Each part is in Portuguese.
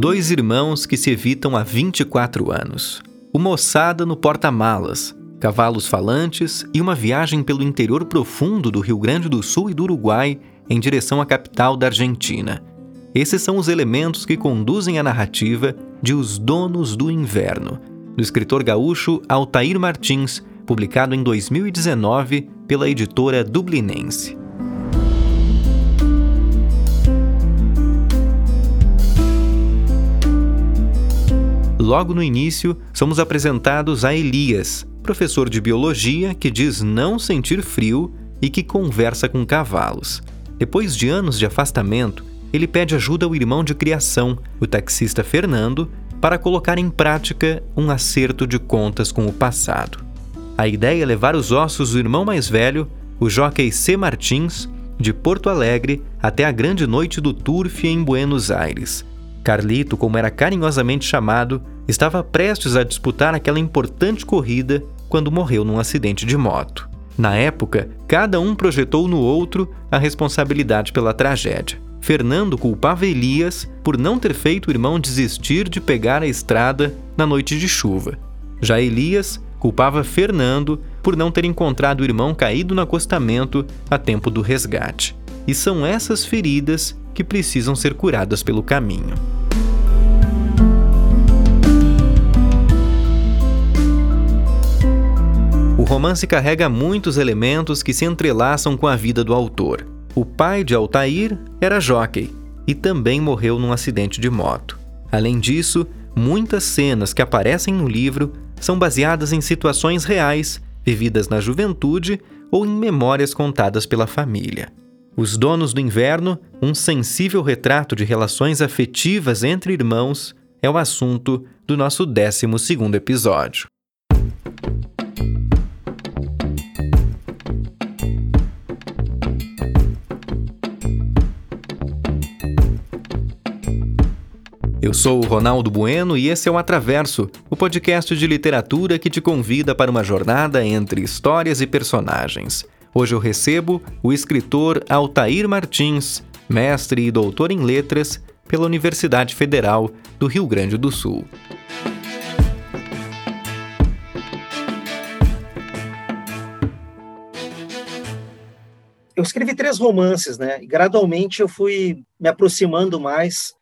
Dois irmãos que se evitam há 24 anos. Uma ossada no porta-malas, cavalos falantes e uma viagem pelo interior profundo do Rio Grande do Sul e do Uruguai em direção à capital da Argentina. Esses são os elementos que conduzem a narrativa de Os Donos do Inverno, do escritor gaúcho Altair Martins, publicado em 2019 pela editora dublinense. Logo no início, somos apresentados a Elias, professor de biologia que diz não sentir frio e que conversa com cavalos. Depois de anos de afastamento, ele pede ajuda ao irmão de criação, o taxista Fernando, para colocar em prática um acerto de contas com o passado. A ideia é levar os ossos do irmão mais velho, o jockey C. Martins, de Porto Alegre até a grande noite do Turf em Buenos Aires. Carlito, como era carinhosamente chamado, estava prestes a disputar aquela importante corrida quando morreu num acidente de moto. Na época, cada um projetou no outro a responsabilidade pela tragédia. Fernando culpava Elias por não ter feito o irmão desistir de pegar a estrada na noite de chuva. Já Elias culpava Fernando por não ter encontrado o irmão caído no acostamento a tempo do resgate. E são essas feridas que precisam ser curadas pelo caminho. O romance carrega muitos elementos que se entrelaçam com a vida do autor. O pai de Altair era jockey e também morreu num acidente de moto. Além disso, muitas cenas que aparecem no livro são baseadas em situações reais, vividas na juventude ou em memórias contadas pela família. Os Donos do Inverno, um sensível retrato de relações afetivas entre irmãos, é o assunto do nosso 12 episódio. Eu sou o Ronaldo Bueno e esse é o Atraverso, o podcast de literatura que te convida para uma jornada entre histórias e personagens. Hoje eu recebo o escritor Altair Martins, mestre e doutor em letras pela Universidade Federal do Rio Grande do Sul. Eu escrevi três romances, né? E gradualmente eu fui me aproximando mais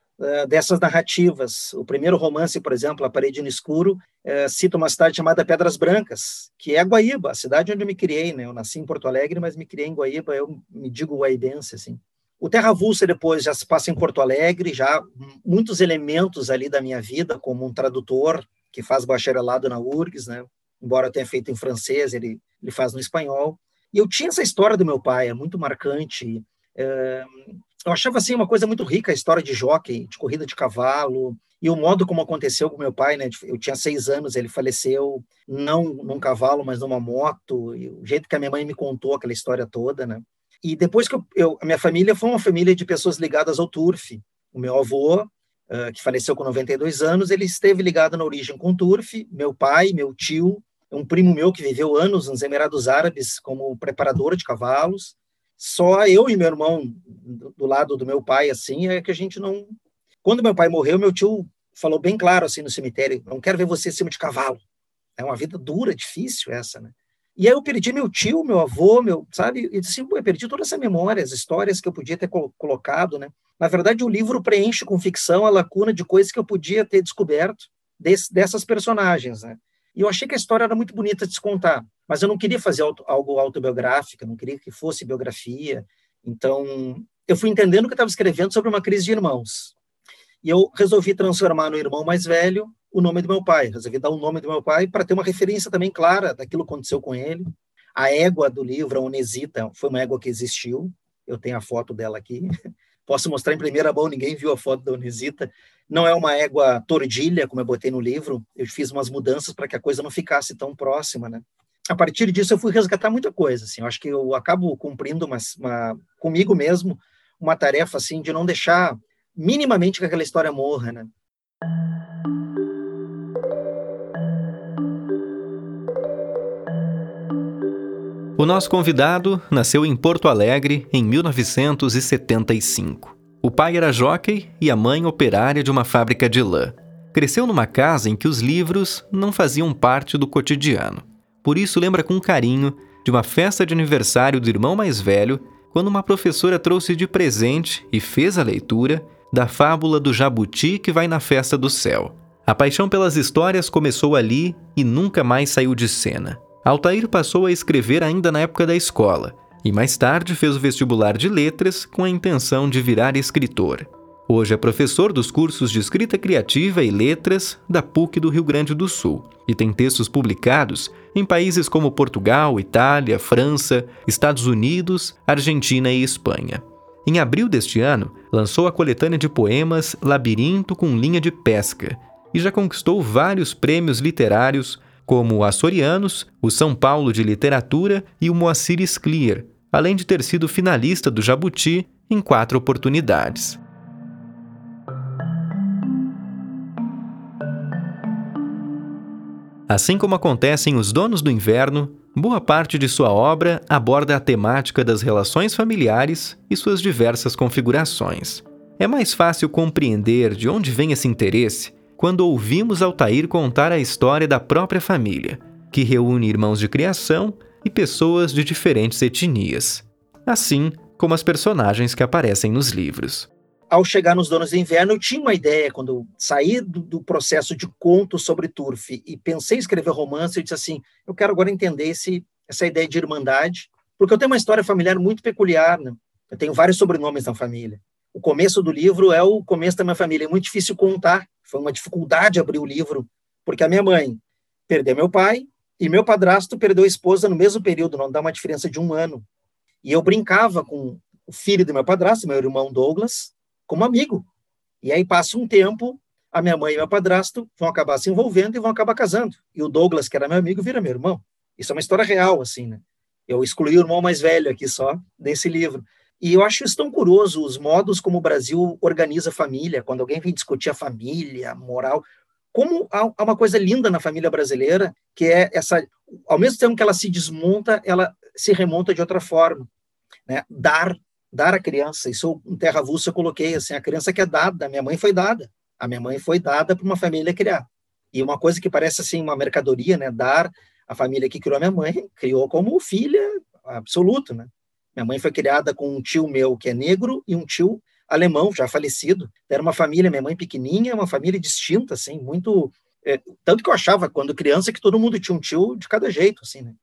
dessas narrativas. O primeiro romance, por exemplo, A Parede no Escuro, uh, cita uma cidade chamada Pedras Brancas, que é Guaíba, a cidade onde eu me criei. Né? Eu nasci em Porto Alegre, mas me criei em Guaíba, eu me digo guaibense, assim. O Terra Avulsa depois já se passa em Porto Alegre, já muitos elementos ali da minha vida, como um tradutor que faz bacharelado na URGS, né? embora tenha feito em francês, ele, ele faz no espanhol. E eu tinha essa história do meu pai, é muito marcante. Eu achava assim uma coisa muito rica a história de jockey, de corrida de cavalo e o modo como aconteceu com meu pai, né? Eu tinha seis anos, ele faleceu não num cavalo, mas numa moto. E o jeito que a minha mãe me contou aquela história toda, né? E depois que eu, eu a minha família foi uma família de pessoas ligadas ao turf. O meu avô, uh, que faleceu com 92 anos, ele esteve ligado na origem com o turf. Meu pai, meu tio, um primo meu que viveu anos nos Emirados Árabes como preparador de cavalos só eu e meu irmão do lado do meu pai assim é que a gente não quando meu pai morreu meu tio falou bem claro assim no cemitério não quero ver você em cima de cavalo. É uma vida dura difícil essa né? E aí eu perdi meu tio meu avô meu sabe? E assim eu perdi toda essa memória as histórias que eu podia ter colocado né? Na verdade o livro preenche com ficção a lacuna de coisas que eu podia ter descoberto desse, dessas personagens né e eu achei que a história era muito bonita de se contar, mas eu não queria fazer auto, algo autobiográfico, não queria que fosse biografia. Então, eu fui entendendo que eu estava escrevendo sobre uma crise de irmãos. E eu resolvi transformar no irmão mais velho o nome do meu pai. Resolvi dar o nome do meu pai para ter uma referência também clara daquilo que aconteceu com ele. A égua do livro, a Onesita, foi uma égua que existiu. Eu tenho a foto dela aqui. Posso mostrar em primeira mão, ninguém viu a foto da Onesita. Não é uma égua tordilha, como eu botei no livro. Eu fiz umas mudanças para que a coisa não ficasse tão próxima, né? A partir disso, eu fui resgatar muita coisa. Assim. Eu acho que eu acabo cumprindo uma, uma, comigo mesmo uma tarefa assim de não deixar minimamente que aquela história morra, né? O nosso convidado nasceu em Porto Alegre em 1975. O pai era jockey e a mãe operária de uma fábrica de lã. Cresceu numa casa em que os livros não faziam parte do cotidiano. Por isso lembra com carinho de uma festa de aniversário do irmão mais velho, quando uma professora trouxe de presente e fez a leitura da fábula do jabuti que vai na festa do céu. A paixão pelas histórias começou ali e nunca mais saiu de cena. Altair passou a escrever ainda na época da escola e mais tarde fez o vestibular de letras com a intenção de virar escritor. Hoje é professor dos cursos de escrita criativa e letras da PUC do Rio Grande do Sul e tem textos publicados em países como Portugal, Itália, França, Estados Unidos, Argentina e Espanha. Em abril deste ano, lançou a coletânea de poemas Labirinto com Linha de Pesca e já conquistou vários prêmios literários como o Açorianos, o São Paulo de Literatura e o Moacir Sclier, além de ter sido finalista do Jabuti em quatro oportunidades. Assim como acontece em Os Donos do Inverno, boa parte de sua obra aborda a temática das relações familiares e suas diversas configurações. É mais fácil compreender de onde vem esse interesse quando ouvimos Altair contar a história da própria família, que reúne irmãos de criação e pessoas de diferentes etnias, assim como as personagens que aparecem nos livros. Ao chegar nos Donos do Inverno, eu tinha uma ideia, quando eu saí do, do processo de conto sobre Turf e pensei em escrever romance, eu disse assim, eu quero agora entender esse, essa ideia de irmandade, porque eu tenho uma história familiar muito peculiar, né? eu tenho vários sobrenomes na família o começo do livro é o começo da minha família. É muito difícil contar. Foi uma dificuldade abrir o livro, porque a minha mãe perdeu meu pai e meu padrasto perdeu a esposa no mesmo período, não dá uma diferença de um ano. E eu brincava com o filho do meu padrasto, meu irmão Douglas, como amigo. E aí passa um tempo, a minha mãe e meu padrasto vão acabar se envolvendo e vão acabar casando. E o Douglas, que era meu amigo, vira meu irmão. Isso é uma história real, assim, né? Eu excluí o irmão mais velho aqui só, desse livro. E eu acho isso tão curioso, os modos como o Brasil organiza a família, quando alguém vem discutir a família, moral, como há uma coisa linda na família brasileira, que é essa, ao mesmo tempo que ela se desmonta, ela se remonta de outra forma, né? Dar, dar à criança, isso em terra avulsa eu coloquei assim, a criança que é dada, a minha mãe foi dada, a minha mãe foi dada para uma família criar. E uma coisa que parece assim uma mercadoria, né? Dar, a família que criou a minha mãe, criou como filha absoluto, né? Minha mãe foi criada com um tio meu que é negro e um tio alemão, já falecido. Era uma família, minha mãe pequenininha, uma família distinta, assim, muito... É, tanto que eu achava, quando criança, que todo mundo tinha um tio de cada jeito, assim, né?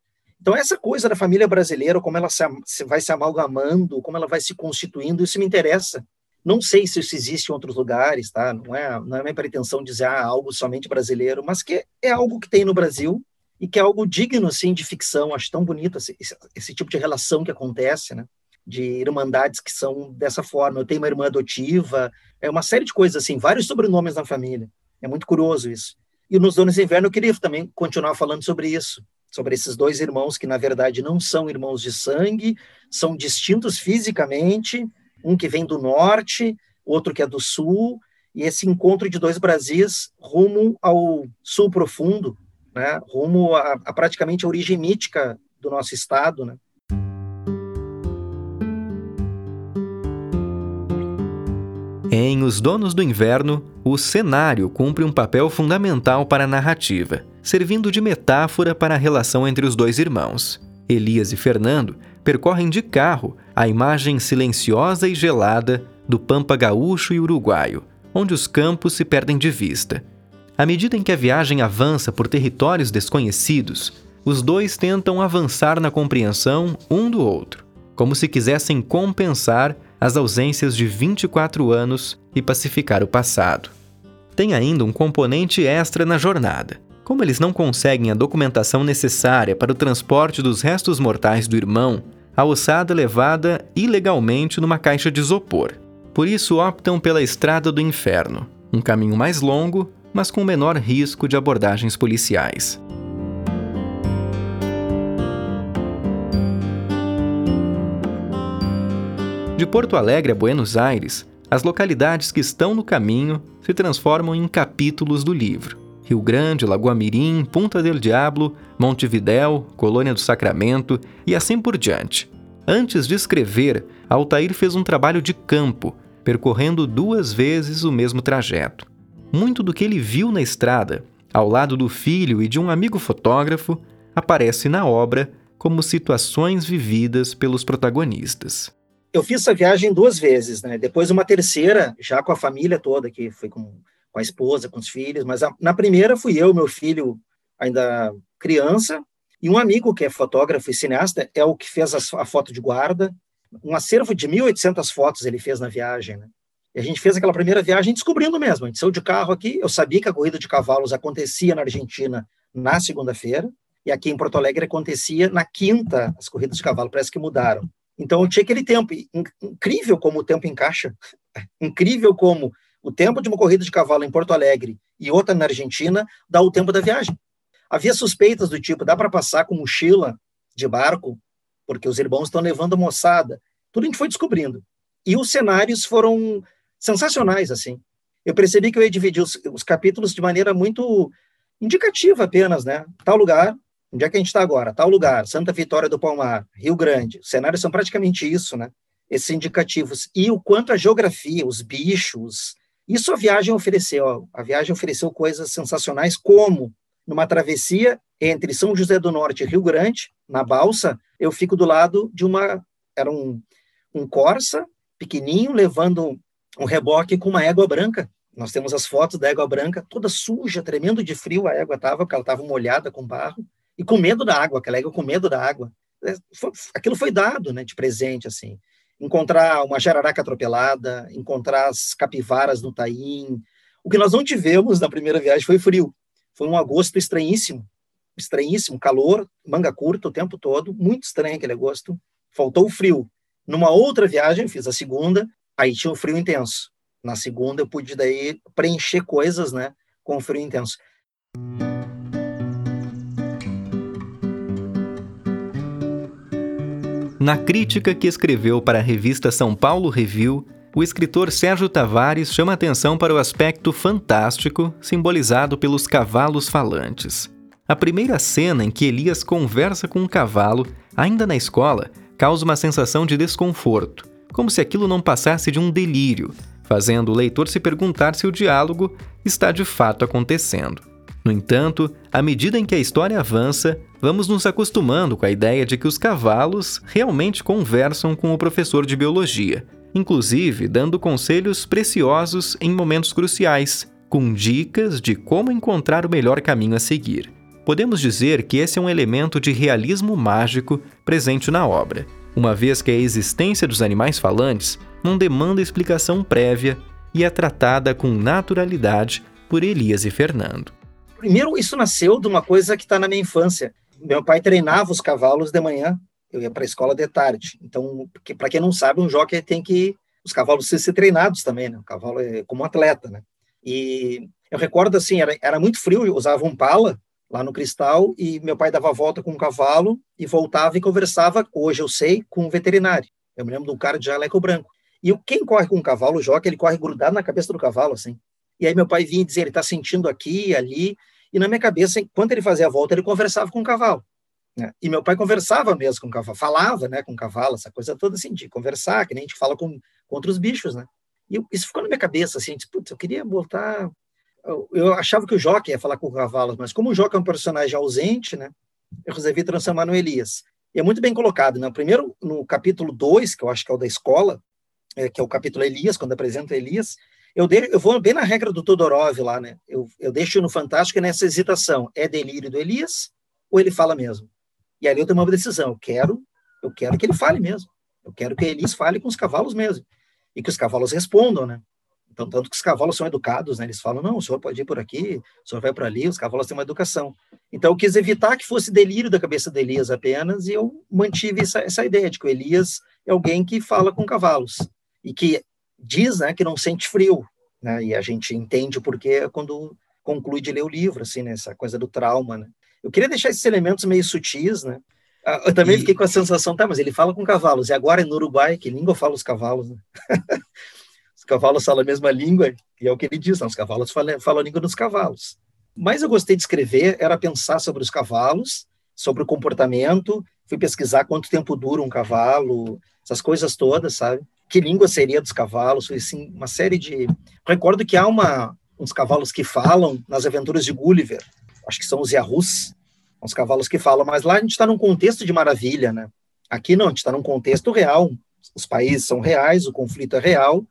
Então, essa coisa da família brasileira, como ela se, vai se amalgamando, como ela vai se constituindo, isso me interessa. Não sei se isso existe em outros lugares, tá? Não é, não é minha pretensão dizer ah, algo somente brasileiro, mas que é algo que tem no Brasil e que é algo digno, assim, de ficção. Acho tão bonito esse, esse tipo de relação que acontece, né? De irmandades que são dessa forma. Eu tenho uma irmã adotiva, é uma série de coisas, assim, vários sobrenomes na família. É muito curioso isso. E nos Donos de Inverno eu queria também continuar falando sobre isso, sobre esses dois irmãos que, na verdade, não são irmãos de sangue, são distintos fisicamente, um que vem do norte, outro que é do sul, e esse encontro de dois Brasis rumo ao sul profundo, né, rumo a, a praticamente a origem mítica do nosso Estado. Né? Em Os Donos do Inverno, o cenário cumpre um papel fundamental para a narrativa, servindo de metáfora para a relação entre os dois irmãos. Elias e Fernando percorrem de carro a imagem silenciosa e gelada do Pampa gaúcho e uruguaio, onde os campos se perdem de vista à medida em que a viagem avança por territórios desconhecidos, os dois tentam avançar na compreensão um do outro, como se quisessem compensar as ausências de 24 anos e pacificar o passado. Tem ainda um componente extra na jornada. Como eles não conseguem a documentação necessária para o transporte dos restos mortais do irmão, a ossada é levada ilegalmente numa caixa de isopor. Por isso optam pela estrada do inferno, um caminho mais longo mas com menor risco de abordagens policiais. De Porto Alegre a Buenos Aires, as localidades que estão no caminho se transformam em capítulos do livro. Rio Grande, Lagoa Mirim, Punta del Diablo, Montevidéu, Colônia do Sacramento e assim por diante. Antes de escrever, Altair fez um trabalho de campo, percorrendo duas vezes o mesmo trajeto. Muito do que ele viu na estrada, ao lado do filho e de um amigo fotógrafo, aparece na obra como situações vividas pelos protagonistas. Eu fiz essa viagem duas vezes, né? Depois uma terceira, já com a família toda, que foi com, com a esposa, com os filhos. Mas a, na primeira fui eu, meu filho ainda criança, e um amigo que é fotógrafo e cineasta é o que fez a, a foto de guarda. Um acervo de 1.800 fotos ele fez na viagem, né? E a gente fez aquela primeira viagem descobrindo mesmo. A gente saiu de carro aqui, eu sabia que a corrida de cavalos acontecia na Argentina na segunda-feira, e aqui em Porto Alegre acontecia na quinta, as corridas de cavalo, parece que mudaram. Então eu tinha aquele tempo, incrível como o tempo encaixa, incrível como o tempo de uma corrida de cavalo em Porto Alegre e outra na Argentina dá o tempo da viagem. Havia suspeitas do tipo, dá para passar com mochila de barco, porque os irmãos estão levando a moçada. Tudo a gente foi descobrindo. E os cenários foram sensacionais, assim. Eu percebi que eu ia dividir os, os capítulos de maneira muito indicativa apenas, né? Tal lugar, onde é que a gente está agora? Tal lugar, Santa Vitória do Palmar, Rio Grande. Os cenários são praticamente isso, né? Esses indicativos. E o quanto a geografia, os bichos, isso a viagem ofereceu. A viagem ofereceu coisas sensacionais, como numa travessia entre São José do Norte e Rio Grande, na balsa, eu fico do lado de uma. Era um, um Corsa pequenininho, levando um reboque com uma égua branca. Nós temos as fotos da égua branca, toda suja, tremendo de frio a égua estava, porque ela estava molhada com barro, e com medo da água, aquela égua com medo da água. É, aquilo foi dado né, de presente, assim. Encontrar uma jararaca atropelada, encontrar as capivaras no Taim. O que nós não tivemos na primeira viagem foi frio. Foi um agosto estranhíssimo, estranhíssimo, calor, manga curta o tempo todo, muito estranho aquele agosto. Faltou o frio. Numa outra viagem, fiz a segunda, aí tinha o frio intenso. Na segunda eu pude daí preencher coisas, né, com o frio intenso. Na crítica que escreveu para a revista São Paulo Review, o escritor Sérgio Tavares chama atenção para o aspecto fantástico simbolizado pelos cavalos falantes. A primeira cena em que Elias conversa com um cavalo, ainda na escola, causa uma sensação de desconforto, como se aquilo não passasse de um delírio, fazendo o leitor se perguntar se o diálogo está de fato acontecendo. No entanto, à medida em que a história avança, vamos nos acostumando com a ideia de que os cavalos realmente conversam com o professor de biologia, inclusive dando conselhos preciosos em momentos cruciais, com dicas de como encontrar o melhor caminho a seguir. Podemos dizer que esse é um elemento de realismo mágico presente na obra, uma vez que a existência dos animais falantes não demanda explicação prévia e é tratada com naturalidade por Elias e Fernando. Primeiro, isso nasceu de uma coisa que está na minha infância. Meu pai treinava os cavalos de manhã, eu ia para a escola de tarde. Então, para quem não sabe, um jockey tem que os cavalos ser treinados também, né? O cavalo é como um atleta, né? E eu recordo assim, era, era muito frio, eu usava um pala lá no Cristal e meu pai dava a volta com o cavalo e voltava e conversava, hoje eu sei, com um veterinário. Eu me lembro de um cara de jaleco branco. E quem corre com um cavalo, o jockey, ele corre grudado na cabeça do cavalo, assim. E aí meu pai vinha dizer, ele está sentindo aqui ali, e na minha cabeça, enquanto ele fazia a volta, ele conversava com o cavalo. Né? E meu pai conversava mesmo com o cavalo, falava né, com o cavalo, essa coisa toda assim, de conversar, que nem a gente fala com, com outros bichos, né? E eu, isso ficou na minha cabeça, assim, eu queria voltar... Eu, eu, achava que o Joque ia falar com o cavalo, mas como o Joque é um personagem ausente, né, eu resolvi transformar no Elias. E é muito bem colocado, né? Primeiro, no capítulo 2, que eu acho que é o da escola, é, que é o capítulo Elias, quando apresenta Elias, eu, eu vou bem na regra do Todorov lá, né? Eu, eu deixo no Fantástico nessa hesitação. É delírio do Elias ou ele fala mesmo? E ali eu tomo uma decisão. Eu quero, eu quero que ele fale mesmo. Eu quero que Elias fale com os cavalos mesmo. E que os cavalos respondam, né? Então, tanto que os cavalos são educados, né? Eles falam, não, o senhor pode ir por aqui, o senhor vai por ali, os cavalos têm uma educação. Então, eu quis evitar que fosse delírio da cabeça de Elias apenas, e eu mantive essa, essa ideia de que o Elias é alguém que fala com cavalos. E que diz né, que não sente frio, né, e a gente entende o porquê quando conclui de ler o livro, assim, né, essa coisa do trauma, né. Eu queria deixar esses elementos meio sutis, né, ah, eu também e... fiquei com a sensação, tá, mas ele fala com cavalos, e agora é no Uruguai, que língua fala os cavalos, né? os cavalos falam a mesma língua, e é o que ele diz, não, os cavalos falam, falam a língua dos cavalos. Mas eu gostei de escrever, era pensar sobre os cavalos, sobre o comportamento, fui pesquisar quanto tempo dura um cavalo, essas coisas todas, sabe? Que língua seria dos cavalos, foi assim, uma série de... Recordo que há uma, uns cavalos que falam nas aventuras de Gulliver, acho que são os Yahus, uns cavalos que falam, mas lá a gente está num contexto de maravilha, né? Aqui não, a gente está num contexto real, os países são reais, o conflito é real,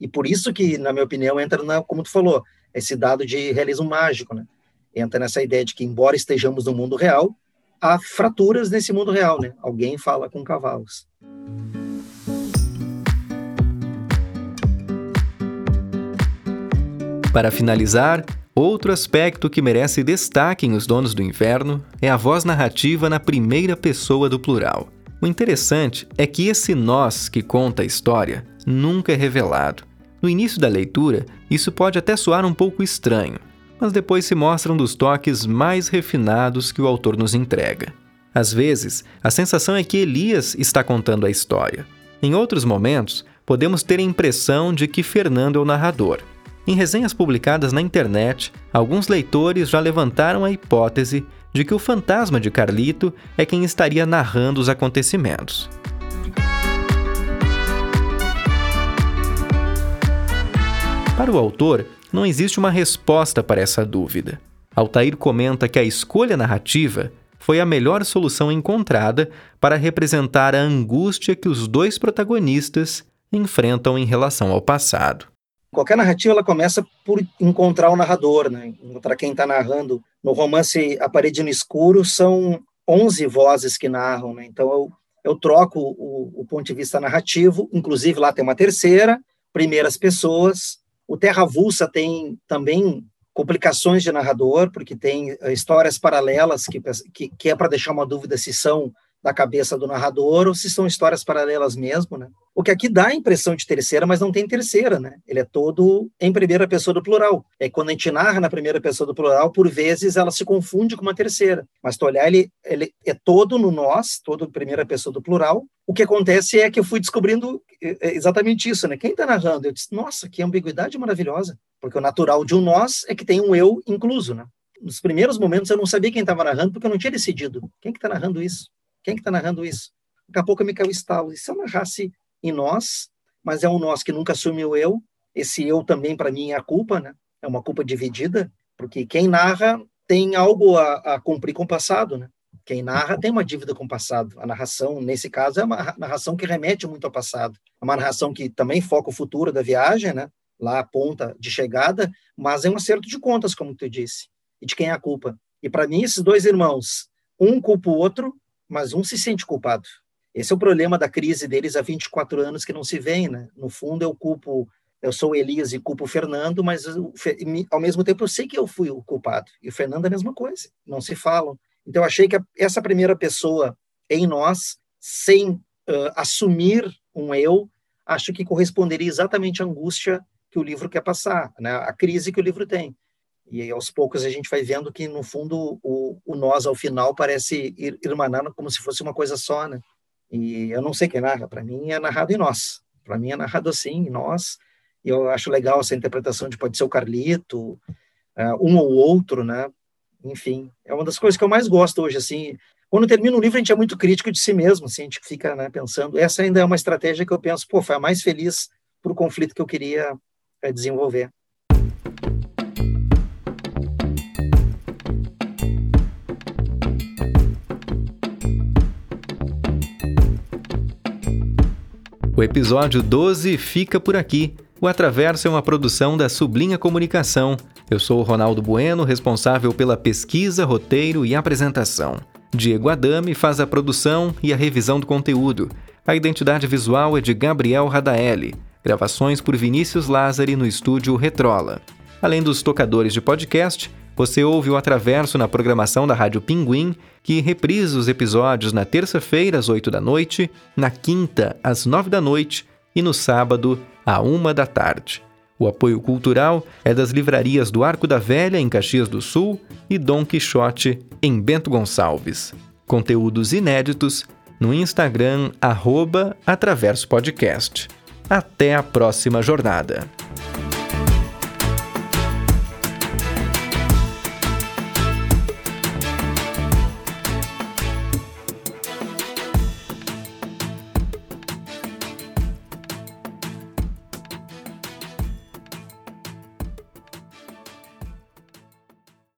e por isso que, na minha opinião, entra, na, como tu falou, esse dado de realismo mágico, né? Entra nessa ideia de que, embora estejamos no mundo real, há fraturas nesse mundo real, né? Alguém fala com cavalos. Para finalizar, outro aspecto que merece destaque em Os Donos do Inverno é a voz narrativa na primeira pessoa do plural. O interessante é que esse nós que conta a história nunca é revelado. No início da leitura, isso pode até soar um pouco estranho, mas depois se mostra um dos toques mais refinados que o autor nos entrega. Às vezes, a sensação é que Elias está contando a história. Em outros momentos, podemos ter a impressão de que Fernando é o narrador. Em resenhas publicadas na internet, alguns leitores já levantaram a hipótese de que o fantasma de Carlito é quem estaria narrando os acontecimentos. Para o autor, não existe uma resposta para essa dúvida. Altair comenta que a escolha narrativa foi a melhor solução encontrada para representar a angústia que os dois protagonistas enfrentam em relação ao passado. Qualquer narrativa ela começa por encontrar o narrador, né? encontrar quem está narrando. No romance A Parede no Escuro, são 11 vozes que narram, né? então eu, eu troco o, o ponto de vista narrativo, inclusive lá tem uma terceira, primeiras pessoas, o Terra Vulsa tem também complicações de narrador, porque tem eh, histórias paralelas que, que, que é para deixar uma dúvida se são da cabeça do narrador ou se são histórias paralelas mesmo, né? O que aqui dá a impressão de terceira, mas não tem terceira, né? Ele é todo em primeira pessoa do plural. É quando a gente narra na primeira pessoa do plural, por vezes ela se confunde com uma terceira. Mas tu olhar, ele, ele é todo no nós, todo em primeira pessoa do plural. O que acontece é que eu fui descobrindo é, é exatamente isso, né? Quem está narrando? Eu disse, nossa, que ambiguidade maravilhosa. Porque o natural de um nós é que tem um eu incluso, né? Nos primeiros momentos eu não sabia quem estava narrando porque eu não tinha decidido. Quem que está narrando isso? Quem que está narrando isso? Daqui a pouco me caiu estalo. E se eu narrasse em nós, mas é um nós que nunca assumiu eu, esse eu também para mim é a culpa, né? É uma culpa dividida, porque quem narra tem algo a, a cumprir com o passado, né? Quem narra tem uma dívida com o passado. A narração, nesse caso, é uma narração que remete muito ao passado. É uma narração que também foca o futuro da viagem, né? Lá a ponta de chegada, mas é um acerto de contas, como tu disse. E de quem é a culpa? E para mim, esses dois irmãos, um culpa o outro, mas um se sente culpado. Esse é o problema da crise deles há 24 anos que não se vê, né? No fundo, eu culpo, eu sou Elias e culpo o Fernando, mas ao mesmo tempo eu sei que eu fui o culpado. E o Fernando é a mesma coisa, não se falam. Então, eu achei que essa primeira pessoa em nós, sem uh, assumir um eu, acho que corresponderia exatamente à angústia que o livro quer passar, né? a crise que o livro tem. E aos poucos a gente vai vendo que, no fundo, o, o nós, ao final, parece ir irmanando como se fosse uma coisa só, né? E eu não sei quem narra, para mim é narrado em nós. Para mim é narrado assim, em nós. E eu acho legal essa interpretação de pode ser o Carlito, uh, um ou outro, né? Enfim, é uma das coisas que eu mais gosto hoje, assim. Quando termina um livro, a gente é muito crítico de si mesmo, assim, a gente fica né, pensando. Essa ainda é uma estratégia que eu penso, pô, foi a mais feliz para o conflito que eu queria é, desenvolver. O episódio 12 fica por aqui. O Atraverso é uma produção da Sublinha Comunicação. Eu sou o Ronaldo Bueno, responsável pela pesquisa, roteiro e apresentação. Diego Adame faz a produção e a revisão do conteúdo. A identidade visual é de Gabriel Radaelli. Gravações por Vinícius Lázari no estúdio Retrola. Além dos tocadores de podcast, você ouve o Atraverso na programação da Rádio Pinguim, que reprisa os episódios na terça-feira às 8 da noite, na quinta às 9 da noite e no sábado à 1 da tarde. O apoio cultural é das livrarias do Arco da Velha, em Caxias do Sul, e Dom Quixote, em Bento Gonçalves. Conteúdos inéditos no Instagram, arroba Atraverso Podcast. Até a próxima jornada.